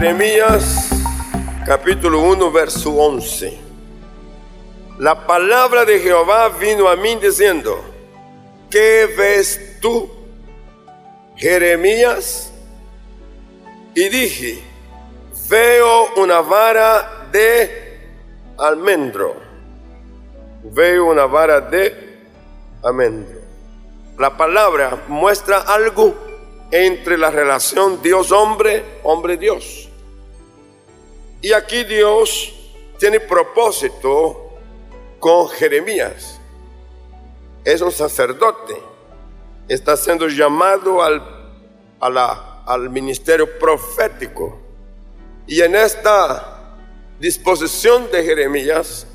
Jeremías capítulo 1, verso 11. La palabra de Jehová vino a mí diciendo, ¿qué ves tú, Jeremías? Y dije, veo una vara de almendro. Veo una vara de almendro. La palabra muestra algo entre la relación Dios-hombre, hombre-Dios. Y aquí Dios tiene propósito con Jeremías. Es un sacerdote. Está siendo llamado al, al ministerio profético. Y en esta disposición de Jeremías,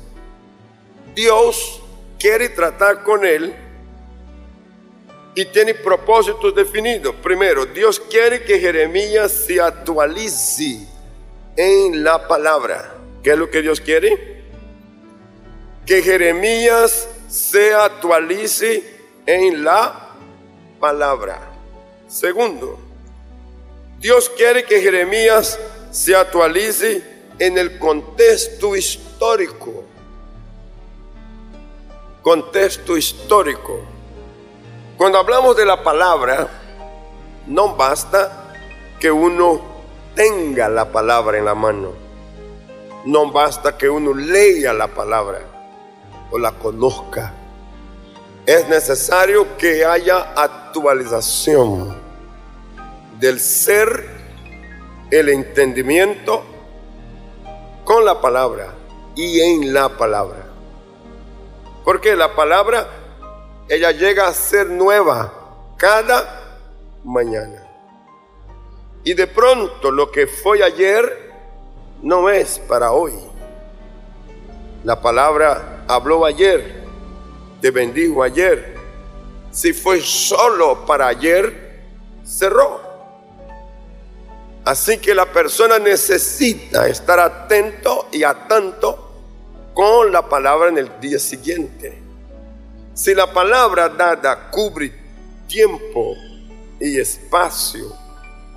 Dios quiere tratar con él y tiene propósitos definidos. Primero, Dios quiere que Jeremías se actualice en la palabra. ¿Qué es lo que Dios quiere? Que Jeremías se actualice en la palabra. Segundo, Dios quiere que Jeremías se actualice en el contexto histórico. Contexto histórico. Cuando hablamos de la palabra, no basta que uno tenga la palabra en la mano. No basta que uno lea la palabra o la conozca. Es necesario que haya actualización del ser, el entendimiento con la palabra y en la palabra. Porque la palabra, ella llega a ser nueva cada mañana. Y de pronto lo que fue ayer no es para hoy. La palabra habló ayer, te bendijo ayer. Si fue solo para ayer, cerró. Así que la persona necesita estar atento y atento con la palabra en el día siguiente. Si la palabra dada cubre tiempo y espacio,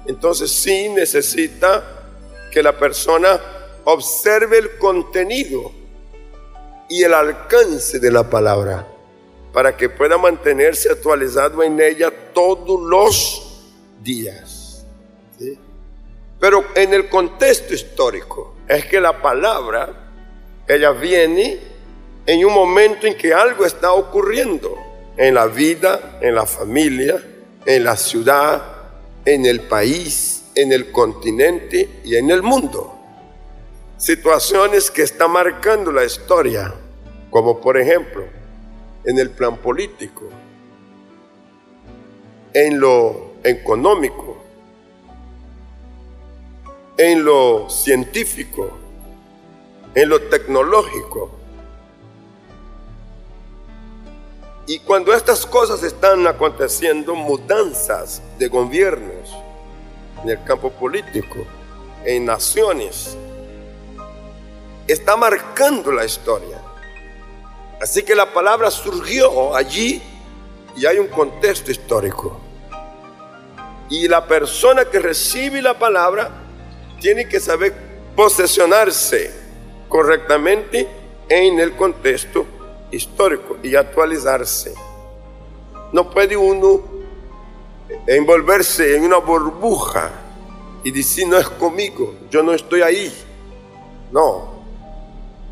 entonces sí necesita que la persona observe el contenido y el alcance de la palabra para que pueda mantenerse actualizado en ella todos los días. Pero en el contexto histórico es que la palabra, ella viene en un momento en que algo está ocurriendo en la vida, en la familia, en la ciudad, en el país, en el continente y en el mundo. Situaciones que están marcando la historia, como por ejemplo en el plan político, en lo económico, en lo científico, en lo tecnológico. Y cuando estas cosas están aconteciendo, mudanzas de gobiernos en el campo político, en naciones, está marcando la historia. Así que la palabra surgió allí y hay un contexto histórico. Y la persona que recibe la palabra tiene que saber posesionarse correctamente en el contexto histórico y actualizarse. No puede uno envolverse en una burbuja y decir no es conmigo, yo no estoy ahí. No,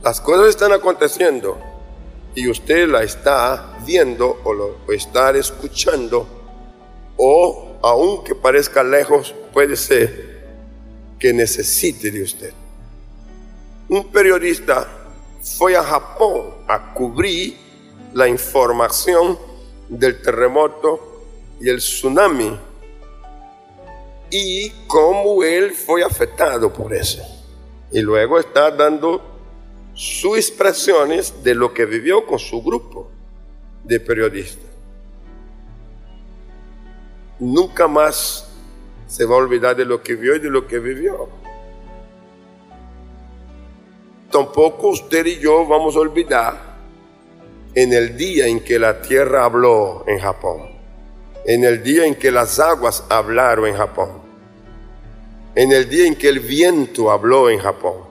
las cosas están aconteciendo y usted la está viendo o está escuchando o aunque parezca lejos puede ser que necesite de usted. Un periodista fue a Japón a cubrir la información del terremoto y el tsunami y cómo él fue afectado por eso. Y luego está dando sus expresiones de lo que vivió con su grupo de periodistas. Nunca más se va a olvidar de lo que vio y de lo que vivió tampoco usted y yo vamos a olvidar en el día en que la tierra habló en Japón, en el día en que las aguas hablaron en Japón, en el día en que el viento habló en Japón.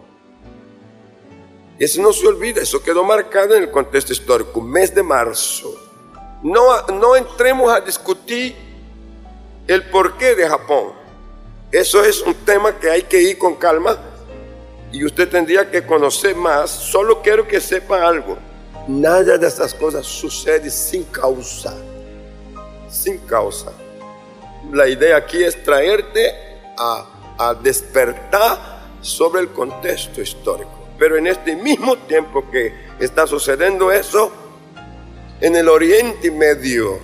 Eso no se olvida, eso quedó marcado en el contexto histórico, mes de marzo. No, no entremos a discutir el porqué de Japón. Eso es un tema que hay que ir con calma y usted tendría que conocer más. Solo quiero que sepa algo. Nada de estas cosas sucede sin causa. Sin causa. La idea aquí es traerte a a despertar sobre el contexto histórico. Pero en este mismo tiempo que está sucediendo eso, en el Oriente Medio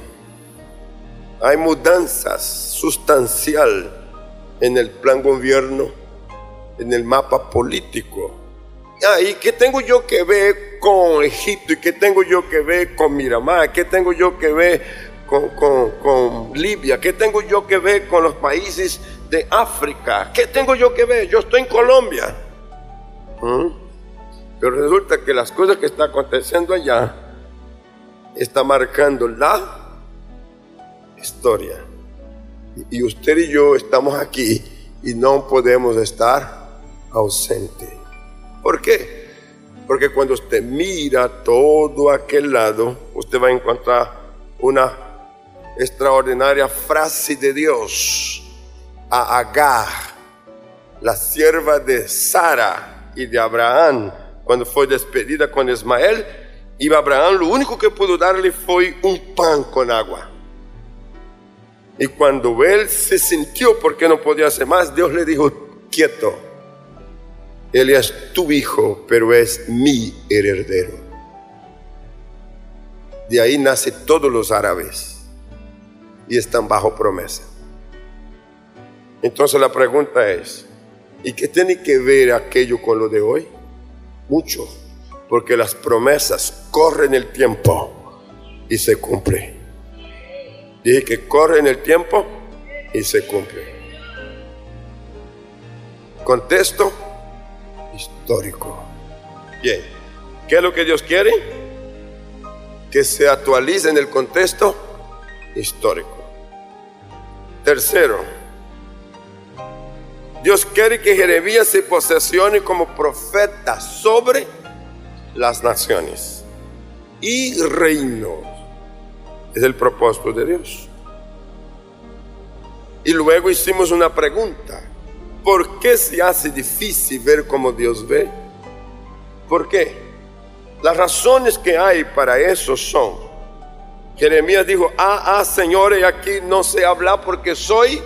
hay mudanzas sustancial en el plan gobierno, en el mapa político. ¿Y qué tengo yo que ver con Egipto? ¿Y qué tengo yo que ver con Miramar? ¿Qué tengo yo que ver con, Libia? ¿Qué tengo yo que ver con los países de África. ¿Qué tengo yo que ver? Yo estoy en Colombia. ¿Mm? Pero resulta que las cosas que están aconteciendo allá está marcando la historia. Y usted y yo estamos aquí y no podemos estar ausentes. ¿Por qué? Porque cuando usted mira todo aquel lado, usted va a encontrar una extraordinaria frase de Dios a Agar, la sierva de Sara y de Abraham, cuando fue despedida con Ismael, y Abraham lo único que pudo darle fue un pan con agua. Y cuando él se sintió porque no podía hacer más, Dios le dijo, quieto, él es tu hijo, pero es mi heredero. De ahí nace todos los árabes y están bajo promesa. Entonces la pregunta es, ¿y qué tiene que ver aquello con lo de hoy? Mucho, porque las promesas corren el tiempo y se cumplen. Dije que corren el tiempo y se cumple. Contexto histórico. Bien, ¿qué es lo que Dios quiere? Que se actualice en el contexto histórico. Tercero, Dios quiere que Jeremías se posesione como profeta sobre las naciones y reinos. Es el propósito de Dios. Y luego hicimos una pregunta. ¿Por qué se hace difícil ver como Dios ve? ¿Por qué? Las razones que hay para eso son, Jeremías dijo, ah, ah, señores, aquí no se habla porque soy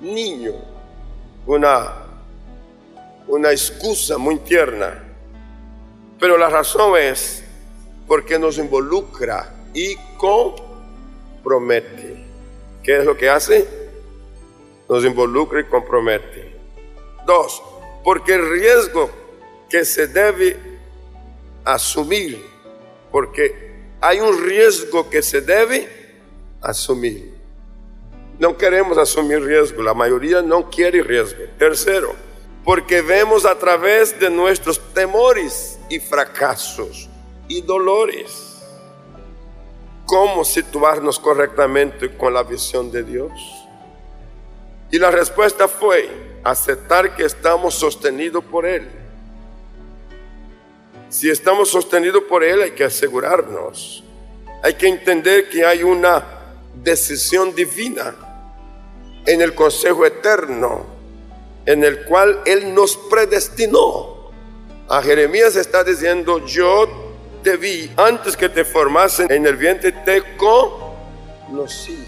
niño una, una excusa muy tierna. Pero la razón es porque nos involucra y compromete. ¿Qué es lo que hace? Nos involucra y compromete. Dos, porque el riesgo que se debe asumir, porque hay un riesgo que se debe asumir. No queremos asumir riesgo, la mayoría no quiere riesgo. Tercero, porque vemos a través de nuestros temores y fracasos y dolores cómo situarnos correctamente con la visión de Dios. Y la respuesta fue aceptar que estamos sostenidos por Él. Si estamos sostenidos por Él hay que asegurarnos. Hay que entender que hay una decisión divina en el consejo eterno, en el cual Él nos predestinó. A Jeremías está diciendo, yo te vi antes que te formasen en el vientre, te conocí.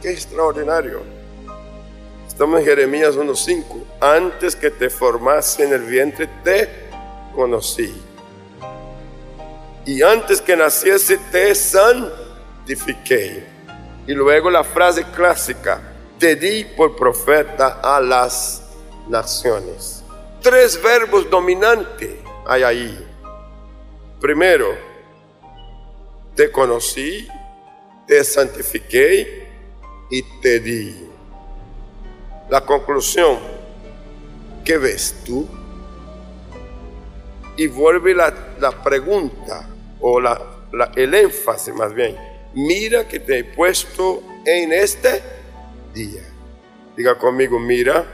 Qué extraordinario. Estamos en Jeremías 1.5. Antes que te formase en el vientre, te conocí. Y antes que naciese, te santifiqué. Y luego la frase clásica, te di por profeta a las naciones. Tres verbos dominantes hay ahí. Primero, te conocí, te santifiqué y te di. La conclusión, ¿qué ves tú? Y vuelve la, pregunta o la, el énfasis más bien. Mira que te he puesto en este día. Diga conmigo, mira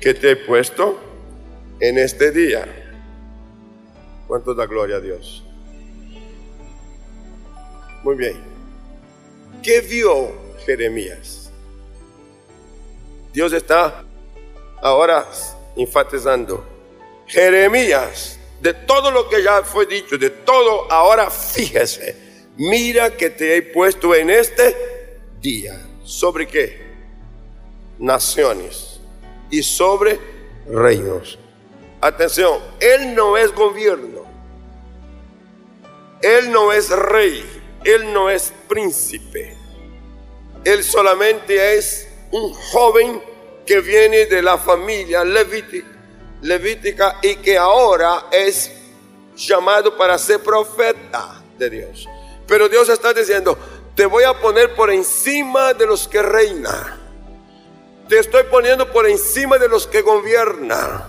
que te he puesto en este día. ¿Cuánto da gloria a Dios? Muy bien. ¿Qué vio Jeremías? Dios está ahora enfatizando. Jeremías, de todo lo que ya fue dicho, de todo, ahora fíjese, mira que te he puesto en este día. ¿Sobre qué? Naciones y sobre reinos. Atención, Él no es gobierno. Él no es rey. Él no es príncipe. Él solamente es un joven que viene de la familia levítica, y que ahora es llamado para ser profeta de Dios. Pero Dios está diciendo, te voy a poner por encima de los que reinan. Te estoy poniendo por encima de los que gobiernan.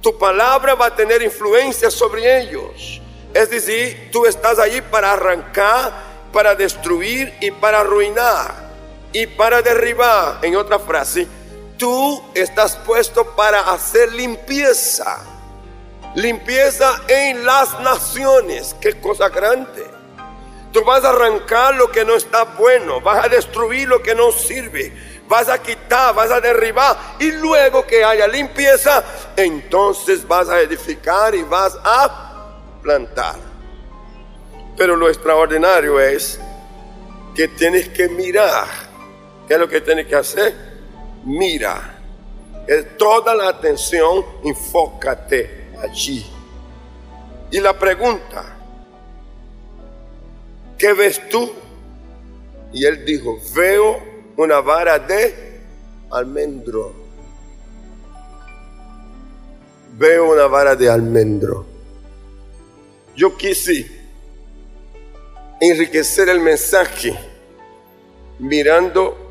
Tu palabra va a tener influencia sobre ellos. Es decir, tú estás allí para arrancar, para destruir y para arruinar y para derribar. En otra frase, tú estás puesto para hacer limpieza. Limpieza en las naciones. Qué cosa grande. Tú vas a arrancar lo que no está bueno, vas a destruir lo que no sirve, vas a quitar, vas a derribar y luego que haya limpieza, entonces vas a edificar y vas a plantar. Pero lo extraordinario es que tienes que mirar. ¿Qué es lo que tienes que hacer? Mira. toda la atención, enfócate allí. Y la pregunta, ¿qué ves tú? Y él dijo, veo una vara de almendro. Veo una vara de almendro. Yo quise enriquecer el mensaje mirando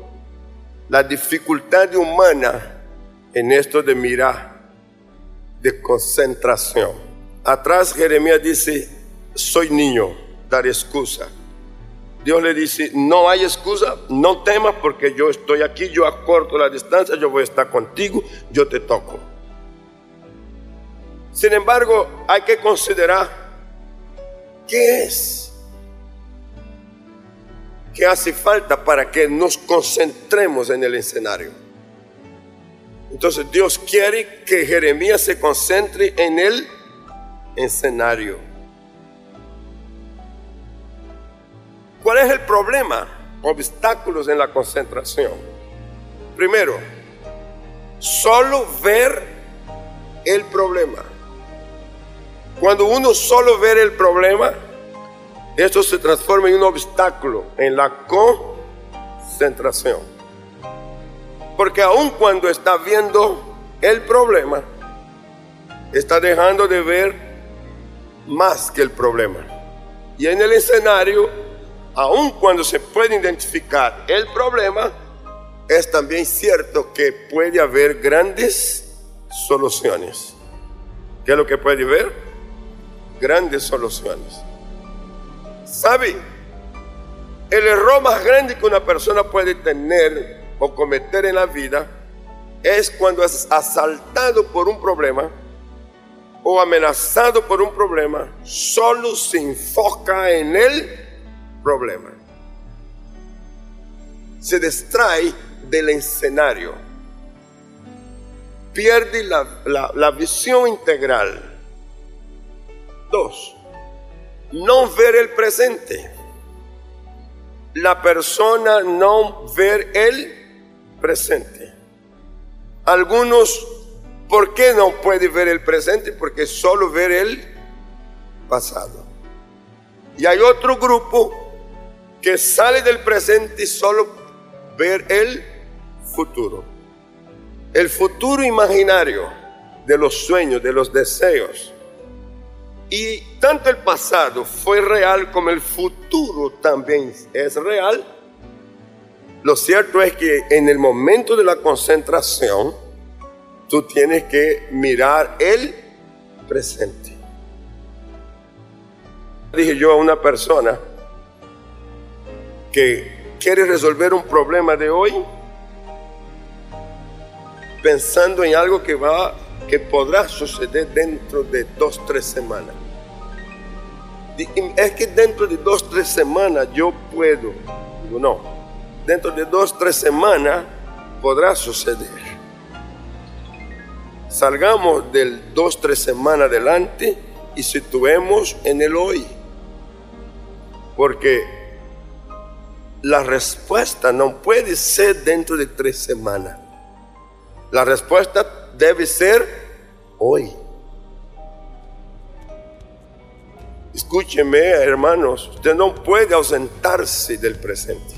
la dificultad humana en esto de mirar, de concentración. Atrás Jeremías dice, soy niño, dar excusa. Dios le dice, no hay excusa, no temas porque yo estoy aquí, yo acorto la distancia, yo voy a estar contigo, yo te toco. Sin embargo, hay que considerar qué es que hace falta para que nos concentremos en el escenario. Entonces Dios quiere que Jeremías se concentre en el escenario. ¿Cuál es el problema? Obstáculos en la concentración. Primero, solo ver el problema. Cuando uno solo ve el problema, esto se transforma en un obstáculo en la concentración. Porque aun cuando está viendo el problema, está dejando de ver más que el problema. Y en el escenario aun cuando se puede identificar el problema, es también cierto que puede haber grandes soluciones. ¿Qué es lo que puede ver? Grandes soluciones. ¿Sabe? El error más grande que una persona puede tener o cometer en la vida es cuando es asaltado por un problema o amenazado por un problema, solo se enfoca en él problema. Se distrae del escenario. Pierde la, visión integral. Dos, no ver el presente. La persona no ver el presente. Algunos, ¿por qué no puede ver el presente? Porque solo ver el pasado. Y hay otro grupo que sale del presente y solo ver el futuro. El futuro imaginario de los sueños, de los deseos. Y tanto el pasado fue real como el futuro también es real. Lo cierto es que en el momento de la concentración, tú tienes que mirar el presente. Dije yo a una persona, que quiere resolver un problema de hoy, pensando en algo que va, que podrá suceder dentro de dos, tres semanas. Es que dentro de dos, tres semanas yo puedo. Digo, no. Dentro de dos, tres semanas podrá suceder. Salgamos del dos, tres semanas adelante y situemos en el hoy. Porque la respuesta no puede ser dentro de tres semanas. La respuesta debe ser hoy. Escúcheme, hermanos, usted no puede ausentarse del presente.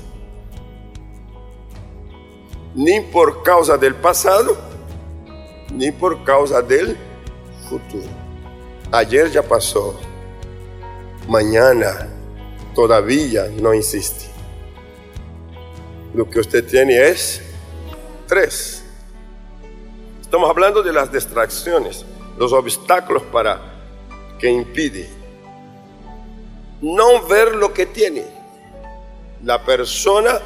Ni por causa del pasado, ni por causa del futuro. Ayer ya pasó. Mañana todavía no insiste. Lo que usted tiene es tres. Estamos hablando de las distracciones, los obstáculos para que impide no ver lo que tiene. La persona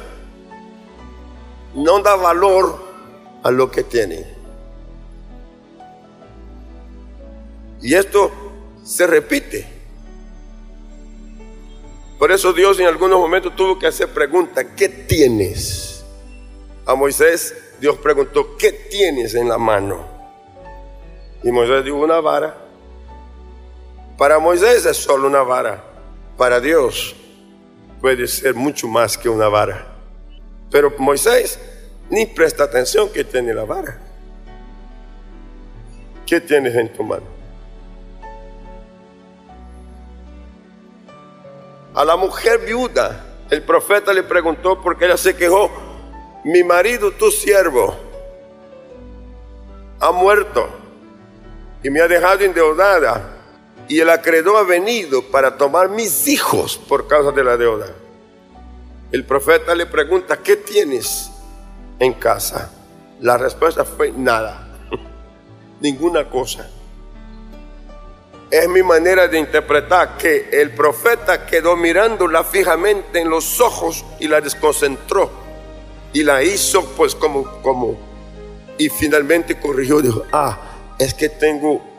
no da valor a lo que tiene. Y esto se repite. Por eso Dios en algunos momentos tuvo que hacer preguntas, ¿qué tienes? A Moisés Dios preguntó, ¿qué tienes en la mano? Y Moisés dijo, una vara. Para Moisés es solo una vara. Para Dios puede ser mucho más que una vara. Pero Moisés ni presta atención que tiene la vara. ¿Qué tienes en tu mano? A la mujer viuda, el profeta le preguntó porque ella se quejó, mi marido, tu siervo, ha muerto y me ha dejado endeudada y el acreedor ha venido para tomar mis hijos por causa de la deuda. El profeta le pregunta, ¿qué tienes en casa? La respuesta fue nada, ninguna cosa es mi manera de interpretar que el profeta quedó mirándola fijamente en los ojos y la desconcentró y la hizo pues como como y finalmente corrigió dijo ah es que tengo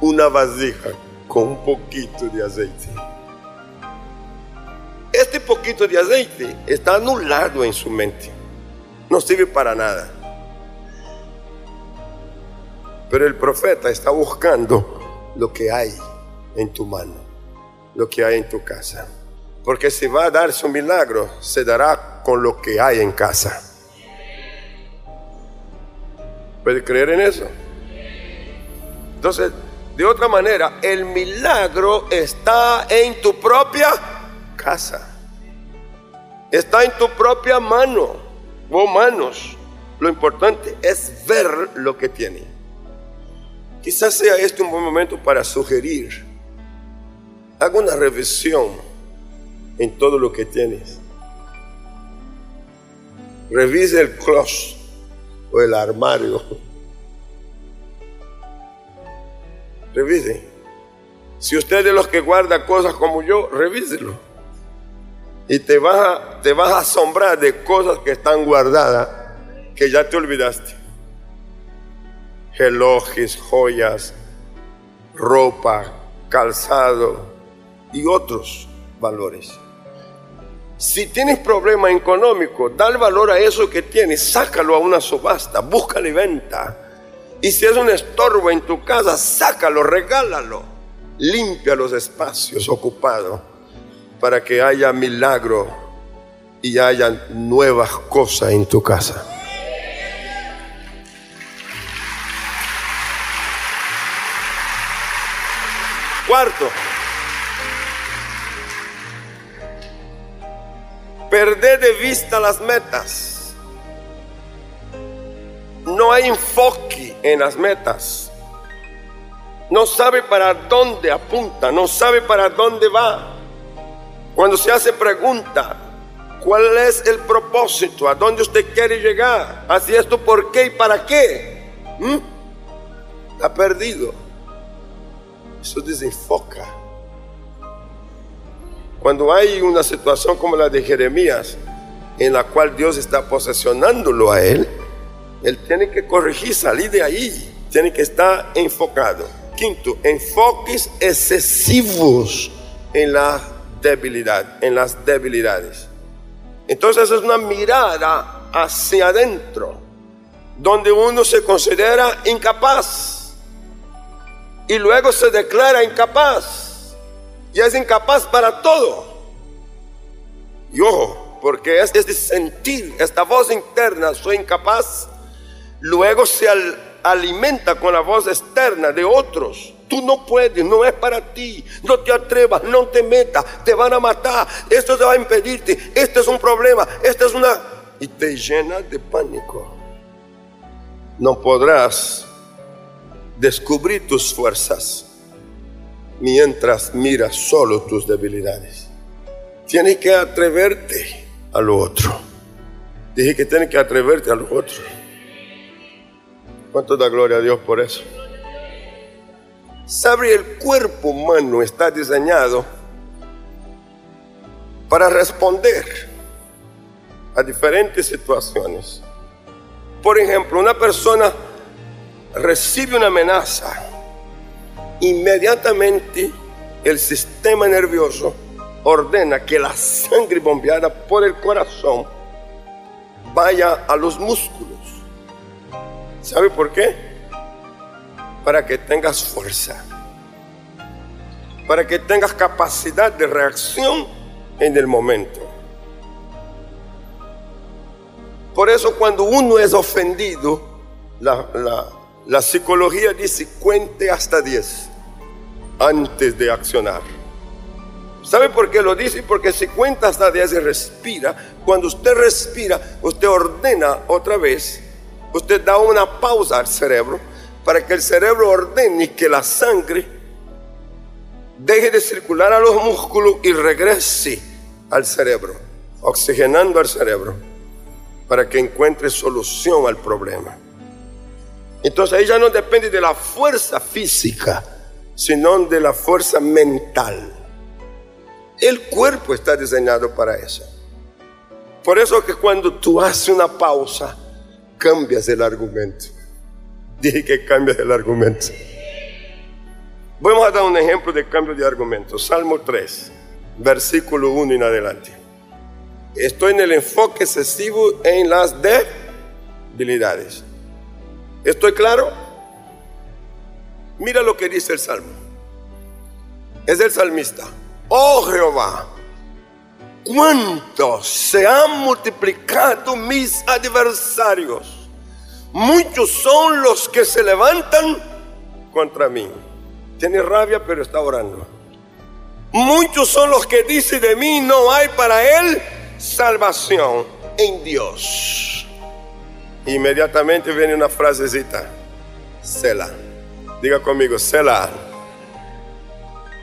una vasija con un poquito de aceite este poquito de aceite está anulado en su mente no sirve para nada pero el profeta está buscando lo que hay en tu mano, lo que hay en tu casa. Porque si va a darse un milagro, se dará con lo que hay en casa. ¿Puede creer en eso? Entonces, de otra manera, el milagro está en tu propia casa. Está en tu propia mano o manos. Lo importante es ver lo que tiene. Quizás sea este un buen momento para sugerir. Haga una revisión en todo lo que tienes. Revise el closet o el armario. Revise. Si usted es de los que guarda cosas como yo, revíselo. Y te vas, a, te vas a asombrar de cosas que están guardadas que ya te olvidaste relojes, joyas, ropa, calzado y otros valores. Si tienes problema económico, da el valor a eso que tienes, sácalo a una subasta, búscale venta. Y si es un estorbo en tu casa, sácalo, regálalo. Limpia los espacios ocupados para que haya milagro y haya nuevas cosas en tu casa. Cuarto, perder de vista las metas. No hay enfoque en las metas. No sabe para dónde apunta, no sabe para dónde va. Cuando se hace pregunta, ¿cuál es el propósito? ¿A dónde usted quiere llegar? ¿Así esto por qué y para qué? ¿Mm? Ha perdido. Eso desenfoca. Cuando hay una situación como la de Jeremías, en la cual Dios está posesionándolo a él, Él tiene que corregir, salir de ahí. Tiene que estar enfocado. Quinto, enfoques excesivos en la debilidad, en las debilidades. Entonces es una mirada hacia adentro, donde uno se considera incapaz y luego se declara incapaz y es incapaz para todo. Y ojo, porque es este sentir, esta voz interna, soy incapaz, luego se alimenta con la voz externa de otros. Tú no puedes, no es para ti. No te atrevas, no te metas, te van a matar. Esto te va a impedirte. Este es un problema, esta es una... Y te llena de pánico. No podrás descubrir tus fuerzas mientras miras solo tus debilidades. Tienes que atreverte a lo otro. Dije que tienes que atreverte a lo otro. ¿Cuánto da gloria a Dios por eso? Sabe, el cuerpo humano está diseñado para responder a diferentes situaciones. Por ejemplo, una persona recibe una amenaza, inmediatamente el sistema nervioso ordena que la sangre bombeada por el corazón vaya a los músculos. ¿Sabe por qué? para que tengas fuerza, para que tengas capacidad de reacción en el momento. Por eso cuando uno es ofendido, la, psicología dice cuente hasta 10 antes de accionar. ¿Sabe por qué lo dice? Porque si cuenta hasta 10 y respira, cuando usted respira, usted ordena otra vez, usted da una pausa al cerebro para que el cerebro ordene que la sangre deje de circular a los músculos y regrese al cerebro, oxigenando al cerebro, para que encuentre solución al problema. Entonces ahí ya no depende de la fuerza física, sino de la fuerza mental. El cuerpo está diseñado para eso. Por eso que cuando tú haces una pausa, cambias el argumento. Dije que cambias el argumento. Vamos a dar un ejemplo de cambio de argumento. Salmo 3, versículo 1 en adelante. Estoy en el enfoque excesivo en las debilidades. ¿Estoy claro? Mira lo que dice el Salmo. Es el salmista. Oh Jehová, cuánto se han multiplicado mis adversarios Muchos son los que se levantan contra mí. Tiene rabia, pero está orando. Muchos son los que dicen de mí, no hay para él salvación en Dios. Inmediatamente viene una frasecita. Sela. Diga conmigo, Sela.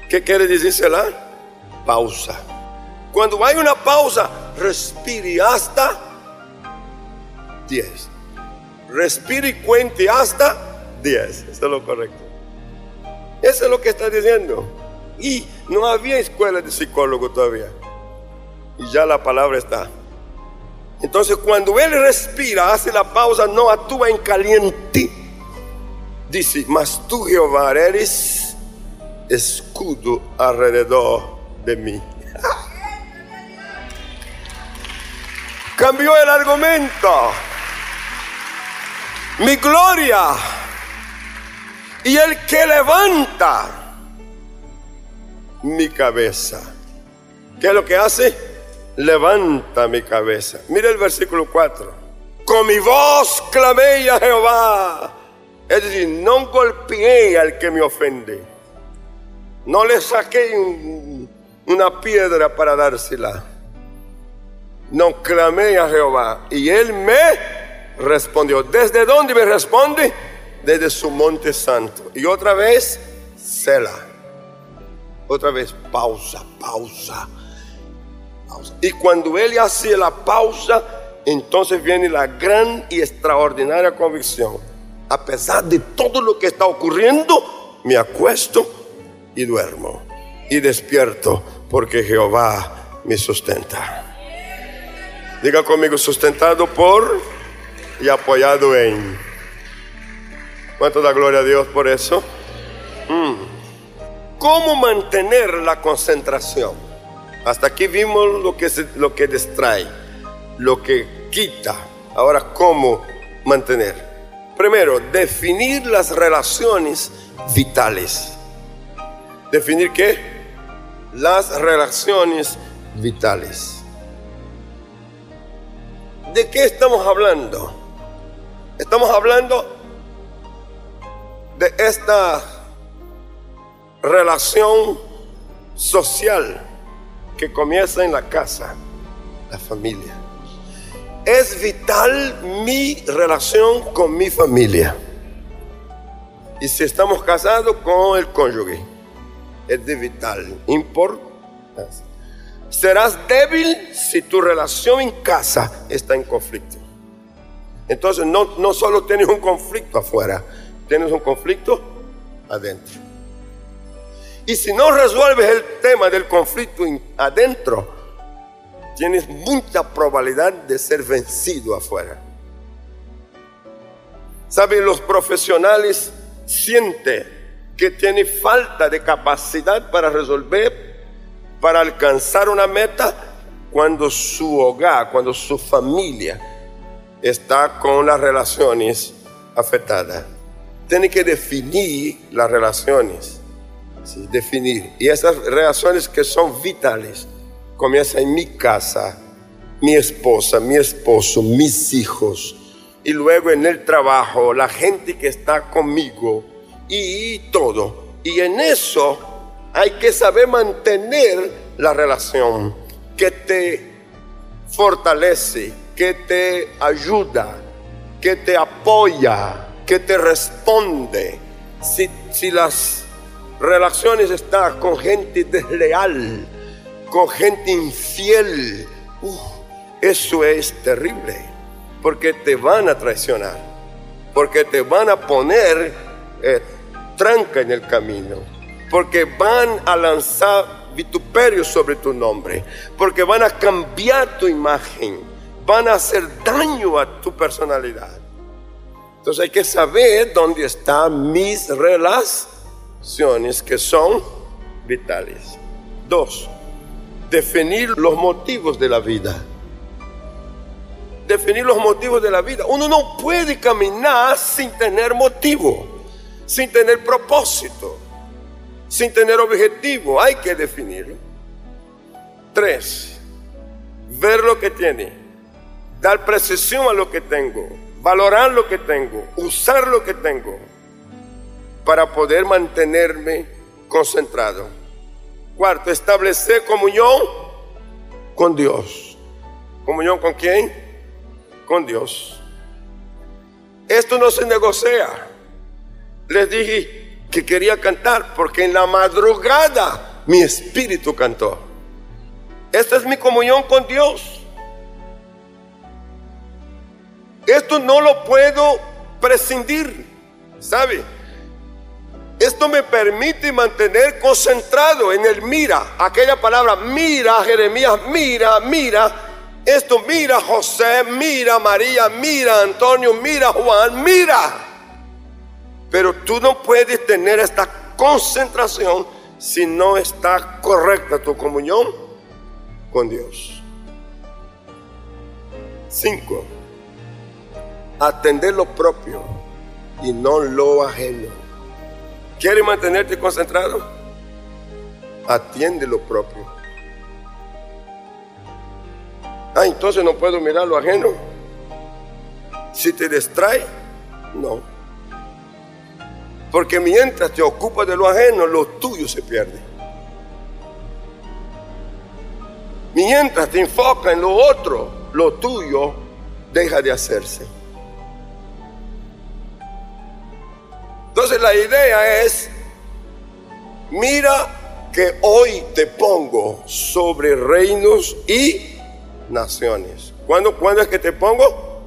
¿Qué quiere decir Sela? Pausa. Cuando hay una pausa, respire hasta 10 respire y cuente hasta 10. Eso es lo correcto. Eso es lo que está diciendo. Y no había escuela de psicólogo todavía. Y ya la palabra está. Entonces cuando él respira, hace la pausa, no actúa en caliente. Dice, mas tú Jehová eres escudo alrededor de mí. Cambió el argumento mi gloria y el que levanta mi cabeza. ¿Qué es lo que hace? Levanta mi cabeza. Mira el versículo 4. Con mi voz clamé a Jehová. Es decir, no golpeé al que me ofende. No le saqué una piedra para dársela. No clamé a Jehová. Y él me respondió. ¿Desde dónde me responde? Desde su monte santo. Y otra vez, Sela. Otra vez, pausa, pausa, pausa. Y cuando él hace la pausa, entonces viene la gran y extraordinaria convicción. A pesar de todo lo que está ocurriendo, me acuesto y duermo. Y despierto porque Jehová me sustenta. Diga conmigo, sustentado por y apoyado en. ¿Cuánto da gloria a Dios por eso? Mm. ¿Cómo mantener la concentración? Hasta aquí vimos lo que, lo que distrae, lo que quita. Ahora, ¿cómo mantener? Primero, definir las relaciones vitales. ¿Definir qué? Las relaciones vitales. ¿De qué estamos hablando? Estamos hablando de esta relación social que comienza en la casa, la familia. Es vital mi relación con mi familia. Y si estamos casados con el cónyuge, es de vital importancia. Serás débil si tu relación en casa está en conflicto. Entonces no, no solo tienes un conflicto afuera, tienes un conflicto adentro. Y si no resuelves el tema del conflicto adentro, tienes mucha probabilidad de ser vencido afuera. ¿Saben? Los profesionales sienten que tiene falta de capacidad para resolver, para alcanzar una meta, cuando su hogar, cuando su familia está con las relaciones afectadas. Tiene que definir las relaciones, definir. Y esas relaciones que son vitales, comienzan en mi casa, mi esposa, mi esposo, mis hijos, y luego en el trabajo, la gente que está conmigo y todo. Y en eso hay que saber mantener la relación que te fortalece, que te ayuda, que te apoya, que te responde. Si, las relaciones están con gente desleal, con gente infiel, uh, eso es terrible, porque te van a traicionar, porque te van a poner eh, tranca en el camino, porque van a lanzar vituperios sobre tu nombre, porque van a cambiar tu imagen, van a hacer daño a tu personalidad. Entonces hay que saber dónde están mis relaciones que son vitales. Dos, definir los motivos de la vida. Definir los motivos de la vida. Uno no puede caminar sin tener motivo, sin tener propósito sin tener objetivo. Hay que definirlo. Tres, ver lo que tiene, dar precisión a lo que tengo, valorar lo que tengo, usar lo que tengo para poder mantenerme concentrado. Cuarto, establecer comunión con Dios. ¿Comunión con quién? Con Dios. Esto no se negocia. Les dije, que quería cantar, porque en la madrugada mi espíritu cantó. Esta es mi comunión con Dios. Esto no lo puedo prescindir, ¿sabe? Esto me permite mantener concentrado en el mira, aquella palabra mira, Jeremías, mira, mira. Esto mira José, mira María, mira Antonio, mira Juan, mira. Pero tú no puedes tener esta concentración si no está correcta tu comunión con Dios. Cinco, atender lo propio y no lo ajeno. ¿Quieres mantenerte concentrado? Atiende lo propio. Ah, entonces no puedo mirar lo ajeno. Si te distrae, no. Porque mientras te ocupas de lo ajeno, lo tuyo se pierde. Mientras te enfocas en lo otro, lo tuyo deja de hacerse. Entonces la idea es, mira que hoy te pongo sobre reinos y naciones. ¿Cuándo, ¿Cuándo es que te pongo?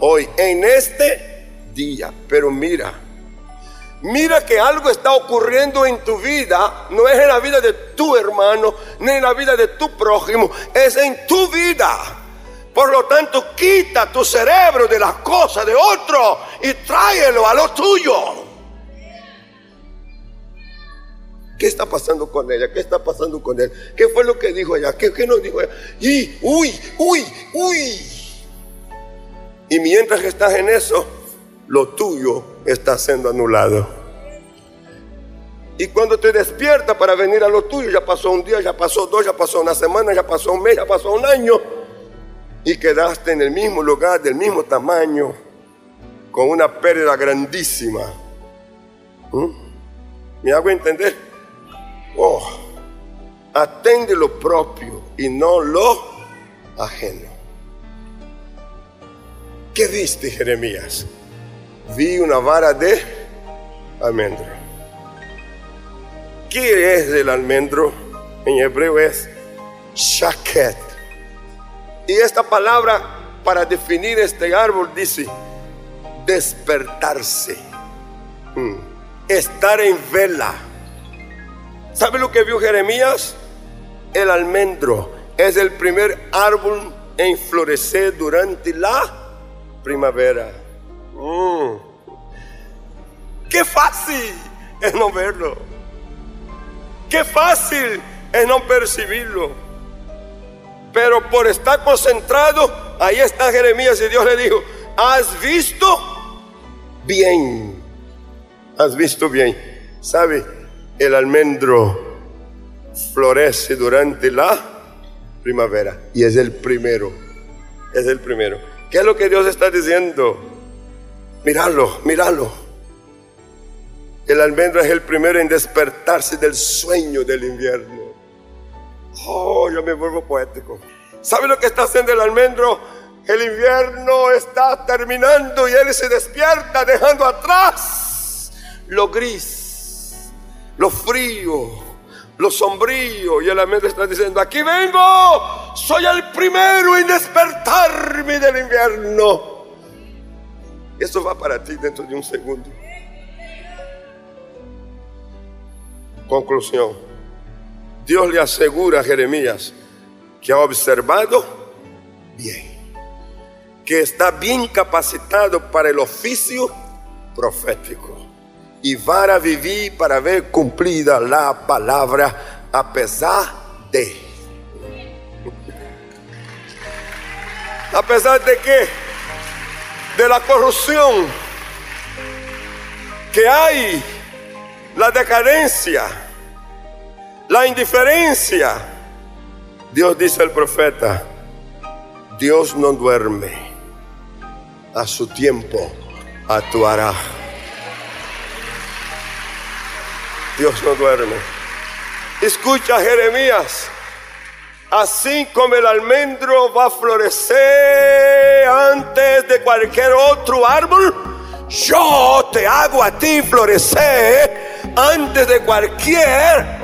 Hoy, en este día. Pero mira, Mira que algo está ocurriendo en tu vida, no es en la vida de tu hermano, ni en la vida de tu prójimo, es en tu vida. Por lo tanto, quita tu cerebro de las cosas de otro y tráelo a lo tuyo. ¿Qué está pasando con ella? ¿Qué está pasando con él? ¿Qué fue lo que dijo ella? ¿Qué, nos dijo ella? Y, uy, uy, uy. Y mientras que estás en eso, lo tuyo está siendo anulado. Y cuando te despiertas para venir a lo tuyo, ya pasó un día, ya pasó dos, ya pasó una semana, ya pasó un mes, ya pasó un año. Y quedaste en el mismo lugar, del mismo tamaño, con una pérdida grandísima. ¿Mm? ¿Me hago entender? Oh, atende lo propio y no lo ajeno. ¿Qué viste, Jeremías? Vi una vara de almendro. ¿Qué es el almendro? En hebreo es shaket. Y esta palabra para definir este árbol dice despertarse, mm. estar en vela. ¿Sabe lo que vio Jeremías? El almendro es el primer árbol en florecer durante la primavera. Mm. Qué fácil es no verlo. Qué fácil es no percibirlo. Pero por estar concentrado, ahí está Jeremías y Dios le dijo, has visto bien. Has visto bien. ¿Sabe? El almendro florece durante la primavera y es el primero. Es el primero. ¿Qué es lo que Dios está diciendo? Míralo, míralo. El almendro es el primero en despertarse del sueño del invierno. Oh, yo me vuelvo poético. ¿Sabe lo que está haciendo el almendro? El invierno está terminando y él se despierta dejando atrás lo gris, lo frío, lo sombrío. Y el almendro está diciendo, aquí vengo, soy el primero en despertarme del invierno. Eso va para ti dentro de un segundo. Conclusión. Dios le asegura a Jeremías que ha observado bien, que está bien capacitado para el oficio profético y va a vivir para ver cumplida la palabra a pesar de. A pesar de que, de la corrupción que hay, la decadencia, la indiferencia, Dios dice al profeta, Dios no duerme, a su tiempo actuará. Dios no duerme. Escucha Jeremías. Así como el almendro va a florecer antes de cualquier otro árbol, yo te hago a ti florecer antes de cualquier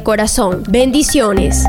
corazón. Bendiciones.